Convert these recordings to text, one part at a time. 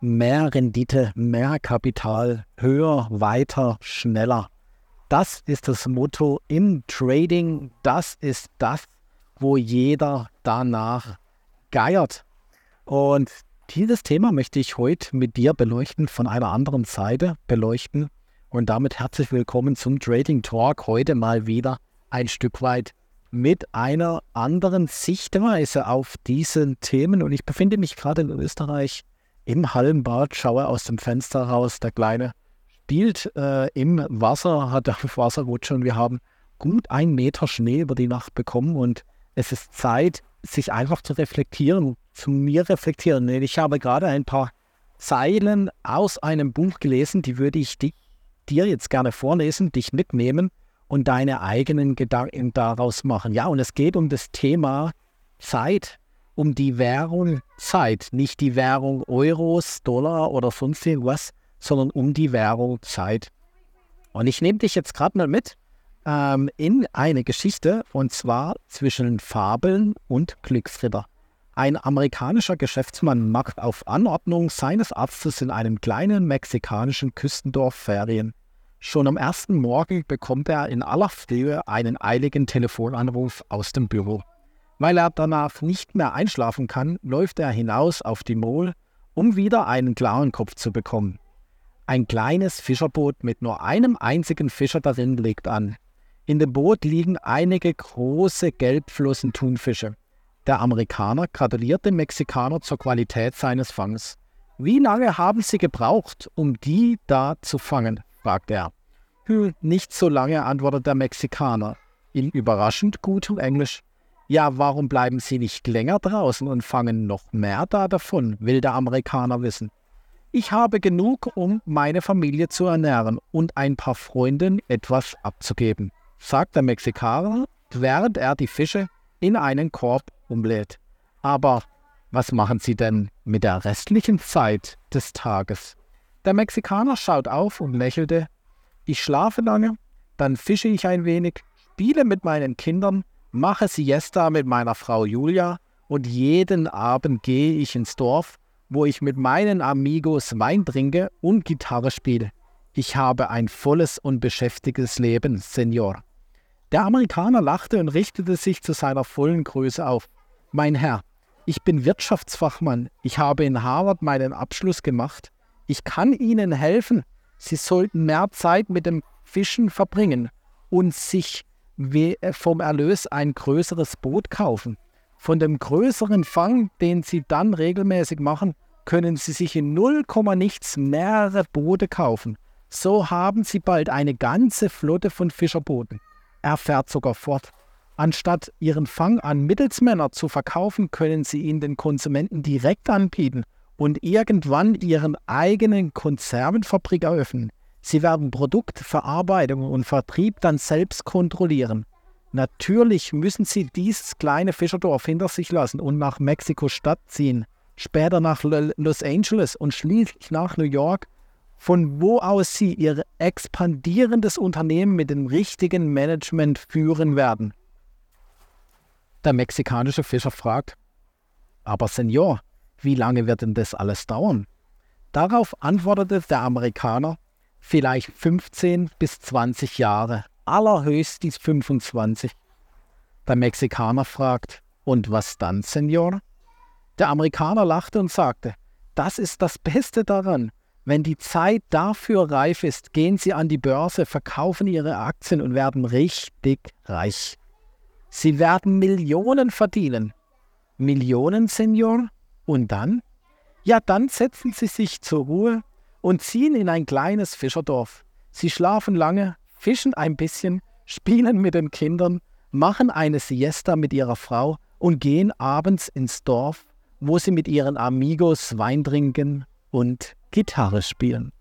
mehr Rendite, mehr Kapital, höher, weiter, schneller. Das ist das Motto im Trading. Das ist das, wo jeder danach geiert. Und dieses Thema möchte ich heute mit dir beleuchten, von einer anderen Seite beleuchten. Und damit herzlich willkommen zum Trading Talk. Heute mal wieder ein Stück weit mit einer anderen Sichtweise auf diese Themen. Und ich befinde mich gerade in Österreich im Hallenbad, schaue aus dem Fenster raus. Der Kleine spielt äh, im Wasser, hat auf Wasserrutsche und wir haben gut einen Meter Schnee über die Nacht bekommen. Und es ist Zeit, sich einfach zu reflektieren, zu mir reflektieren. Ich habe gerade ein paar Zeilen aus einem Buch gelesen, die würde ich dir jetzt gerne vorlesen, dich mitnehmen und deine eigenen Gedanken daraus machen. Ja, und es geht um das Thema Zeit, um die Währung Zeit, nicht die Währung Euros, Dollar oder sonst irgendwas, sondern um die Währung Zeit. Und ich nehme dich jetzt gerade mal mit ähm, in eine Geschichte und zwar zwischen Fabeln und Glücksritter. Ein amerikanischer Geschäftsmann macht auf Anordnung seines Arztes in einem kleinen mexikanischen Küstendorf Ferien. Schon am ersten Morgen bekommt er in aller Frühe einen eiligen Telefonanruf aus dem Büro. Weil er danach nicht mehr einschlafen kann, läuft er hinaus auf die Mol, um wieder einen klaren Kopf zu bekommen. Ein kleines Fischerboot mit nur einem einzigen Fischer darin legt an. In dem Boot liegen einige große gelbflossen Thunfische. Der Amerikaner gratuliert dem Mexikaner zur Qualität seines Fangs. Wie lange haben Sie gebraucht, um die da zu fangen? fragt er. Hm, nicht so lange, antwortet der Mexikaner. In überraschend gutem Englisch. Ja, warum bleiben Sie nicht länger draußen und fangen noch mehr da davon, will der Amerikaner wissen. Ich habe genug, um meine Familie zu ernähren und ein paar Freunden etwas abzugeben, sagt der Mexikaner, während er die Fische in einen Korb umlädt. Aber was machen Sie denn mit der restlichen Zeit des Tages? Der Mexikaner schaut auf und lächelte. Ich schlafe lange, dann fische ich ein wenig, spiele mit meinen Kindern, mache Siesta mit meiner Frau Julia und jeden Abend gehe ich ins Dorf, wo ich mit meinen Amigos Wein trinke und Gitarre spiele. Ich habe ein volles und beschäftigtes Leben, Senor. Der Amerikaner lachte und richtete sich zu seiner vollen Größe auf. Mein Herr, ich bin Wirtschaftsfachmann. Ich habe in Harvard meinen Abschluss gemacht. Ich kann Ihnen helfen. Sie sollten mehr Zeit mit dem Fischen verbringen und sich vom Erlös ein größeres Boot kaufen. Von dem größeren Fang, den Sie dann regelmäßig machen, können Sie sich in 0, nichts mehrere Boote kaufen. So haben Sie bald eine ganze Flotte von Fischerbooten. Er fährt sogar fort. Anstatt Ihren Fang an Mittelsmänner zu verkaufen, können Sie ihn den Konsumenten direkt anbieten und irgendwann ihren eigenen Konservenfabrik eröffnen. Sie werden Produktverarbeitung und Vertrieb dann selbst kontrollieren. Natürlich müssen sie dieses kleine Fischerdorf hinter sich lassen und nach Mexiko-Stadt ziehen, später nach Los Angeles und schließlich nach New York, von wo aus sie ihr expandierendes Unternehmen mit dem richtigen Management führen werden. Der mexikanische Fischer fragt, aber Senor, wie lange wird denn das alles dauern? Darauf antwortete der Amerikaner, vielleicht 15 bis 20 Jahre, allerhöchstens 25. Der Mexikaner fragt, und was dann, Senor? Der Amerikaner lachte und sagte, das ist das Beste daran. Wenn die Zeit dafür reif ist, gehen Sie an die Börse, verkaufen Ihre Aktien und werden richtig reich. Sie werden Millionen verdienen. Millionen, Senor? Und dann? Ja, dann setzen sie sich zur Ruhe und ziehen in ein kleines Fischerdorf. Sie schlafen lange, fischen ein bisschen, spielen mit den Kindern, machen eine Siesta mit ihrer Frau und gehen abends ins Dorf, wo sie mit ihren Amigos Wein trinken und Gitarre spielen.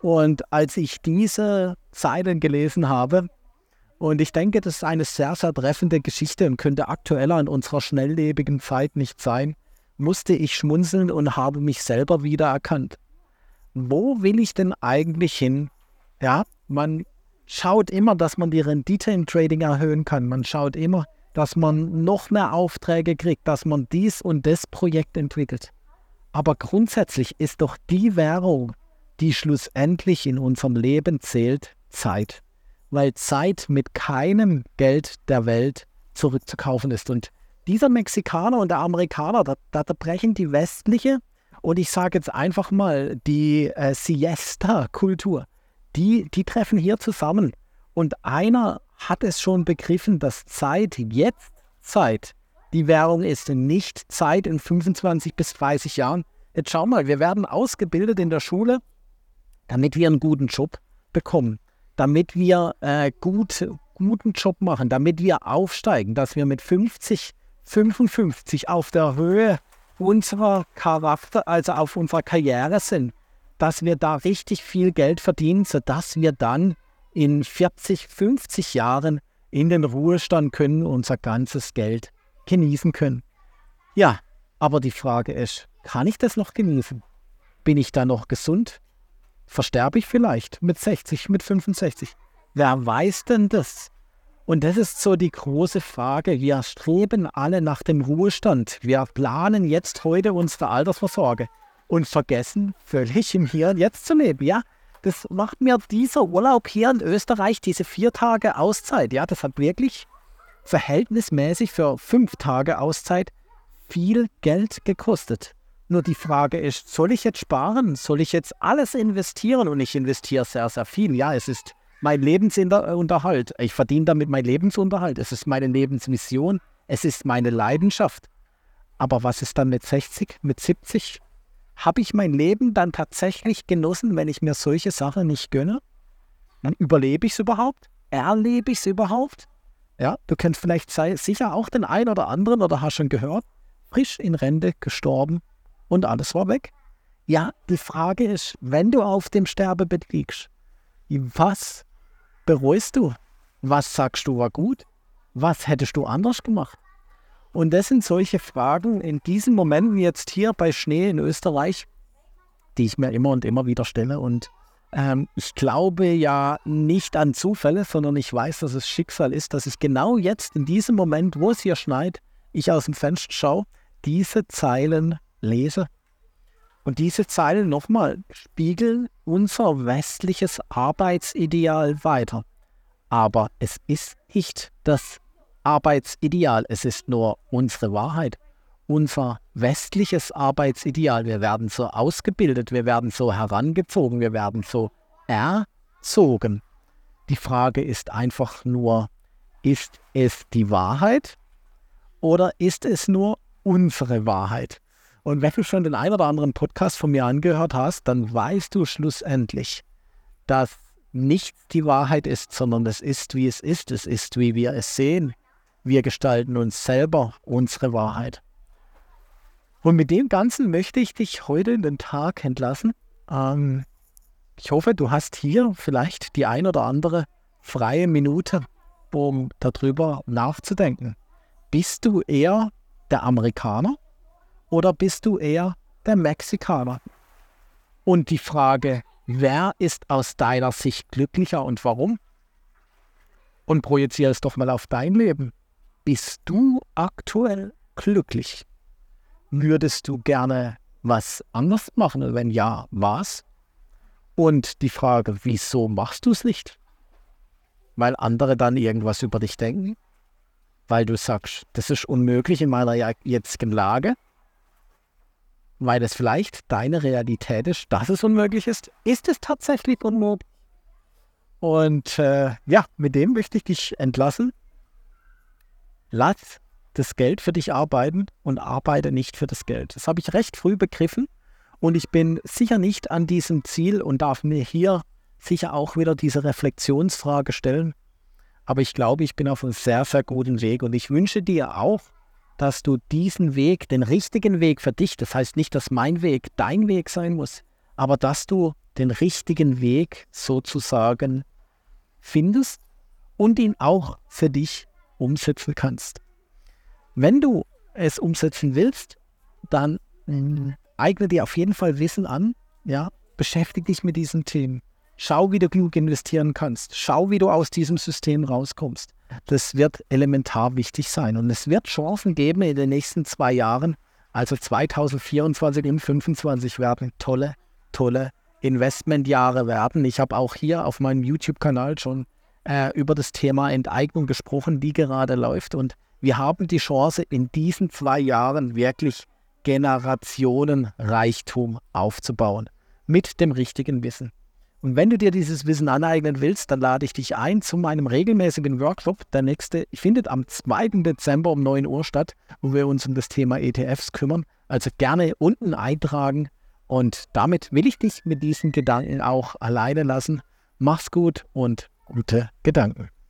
Und als ich diese Zeilen gelesen habe, und ich denke, das ist eine sehr, sehr treffende Geschichte und könnte aktueller in unserer schnelllebigen Zeit nicht sein, musste ich schmunzeln und habe mich selber wiedererkannt. Wo will ich denn eigentlich hin? Ja, man schaut immer, dass man die Rendite im Trading erhöhen kann. Man schaut immer, dass man noch mehr Aufträge kriegt, dass man dies und das Projekt entwickelt. Aber grundsätzlich ist doch die Währung, die schlussendlich in unserem Leben zählt, Zeit. Weil Zeit mit keinem Geld der Welt zurückzukaufen ist. Und dieser Mexikaner und der Amerikaner, da, da brechen die westliche und ich sage jetzt einfach mal die äh, Siesta-Kultur, die, die treffen hier zusammen. Und einer hat es schon begriffen, dass Zeit jetzt Zeit die Währung ist, nicht Zeit in 25 bis 30 Jahren. Jetzt schau mal, wir werden ausgebildet in der Schule, damit wir einen guten Job bekommen, damit wir äh, gut, guten Job machen, damit wir aufsteigen, dass wir mit 50, 55 auf der Höhe unserer Charakter, also auf unserer Karriere sind, dass wir da richtig viel Geld verdienen, sodass wir dann in 40, 50 Jahren in den Ruhestand können, unser ganzes Geld genießen können. Ja, aber die Frage ist, kann ich das noch genießen? Bin ich da noch gesund? Versterbe ich vielleicht mit 60, mit 65? Wer weiß denn das? Und das ist so die große Frage. Wir streben alle nach dem Ruhestand. Wir planen jetzt heute unsere Altersvorsorge und vergessen völlig im Hier und Jetzt zu leben. Ja, das macht mir dieser Urlaub hier in Österreich, diese vier Tage Auszeit. Ja, das hat wirklich verhältnismäßig für fünf Tage Auszeit viel Geld gekostet. Nur die Frage ist, soll ich jetzt sparen? Soll ich jetzt alles investieren? Und ich investiere sehr, sehr viel. Ja, es ist mein Lebensunterhalt. Ich verdiene damit meinen Lebensunterhalt. Es ist meine Lebensmission. Es ist meine Leidenschaft. Aber was ist dann mit 60, mit 70? Habe ich mein Leben dann tatsächlich genossen, wenn ich mir solche Sachen nicht gönne? Dann überlebe ich es überhaupt? Erlebe ich es überhaupt? Ja, du kennst vielleicht sicher auch den einen oder anderen oder hast schon gehört, frisch in Rente gestorben und alles war weg. Ja, die Frage ist, wenn du auf dem Sterbebett liegst, was bereust du? Was sagst du war gut? Was hättest du anders gemacht? Und das sind solche Fragen in diesen Momenten jetzt hier bei Schnee in Österreich, die ich mir immer und immer wieder stelle. Und ähm, ich glaube ja nicht an Zufälle, sondern ich weiß, dass es Schicksal ist, dass ich genau jetzt in diesem Moment, wo es hier schneit, ich aus dem Fenster schaue, diese Zeilen lese und diese Zeilen nochmal spiegeln unser westliches Arbeitsideal weiter. Aber es ist nicht das Arbeitsideal, es ist nur unsere Wahrheit. Unser westliches Arbeitsideal. Wir werden so ausgebildet, wir werden so herangezogen, wir werden so erzogen. Die Frage ist einfach nur, ist es die Wahrheit oder ist es nur unsere Wahrheit? Und wenn du schon den einen oder anderen Podcast von mir angehört hast, dann weißt du schlussendlich, dass nichts die Wahrheit ist, sondern es ist, wie es ist. Es ist, wie wir es sehen. Wir gestalten uns selber unsere Wahrheit. Und mit dem Ganzen möchte ich dich heute in den Tag entlassen. Ähm, ich hoffe, du hast hier vielleicht die ein oder andere freie Minute, um darüber nachzudenken. Bist du eher der Amerikaner oder bist du eher der Mexikaner? Und die Frage, wer ist aus deiner Sicht glücklicher und warum? Und projiziere es doch mal auf dein Leben. Bist du aktuell glücklich? Würdest du gerne was anders machen? Und wenn ja, was? Und die Frage, wieso machst du es nicht? Weil andere dann irgendwas über dich denken? Weil du sagst, das ist unmöglich in meiner jetzigen Lage? Weil es vielleicht deine Realität ist, dass es unmöglich ist, ist es tatsächlich unmöglich. Und äh, ja, mit dem möchte ich dich entlassen. Lass das Geld für dich arbeiten und arbeite nicht für das Geld. Das habe ich recht früh begriffen und ich bin sicher nicht an diesem Ziel und darf mir hier sicher auch wieder diese Reflexionsfrage stellen. Aber ich glaube, ich bin auf einem sehr, sehr guten Weg und ich wünsche dir auch, dass du diesen Weg, den richtigen Weg für dich, das heißt nicht, dass mein Weg dein Weg sein muss, aber dass du den richtigen Weg sozusagen findest und ihn auch für dich umsetzen kannst. Wenn du es umsetzen willst, dann äh, eigne dir auf jeden Fall Wissen an, ja, beschäftige dich mit diesen Themen. Schau, wie du genug investieren kannst. Schau, wie du aus diesem System rauskommst. Das wird elementar wichtig sein. Und es wird Chancen geben in den nächsten zwei Jahren, Also 2024 und 2025 werden tolle, tolle Investmentjahre werden. Ich habe auch hier auf meinem YouTube-Kanal schon äh, über das Thema Enteignung gesprochen, die gerade läuft. Und wir haben die Chance, in diesen zwei Jahren wirklich Generationenreichtum aufzubauen. Mit dem richtigen Wissen. Und wenn du dir dieses Wissen aneignen willst, dann lade ich dich ein zu meinem regelmäßigen Workshop. Der nächste findet am 2. Dezember um 9 Uhr statt, wo wir uns um das Thema ETFs kümmern. Also gerne unten eintragen. Und damit will ich dich mit diesen Gedanken auch alleine lassen. Mach's gut und gute Gedanken.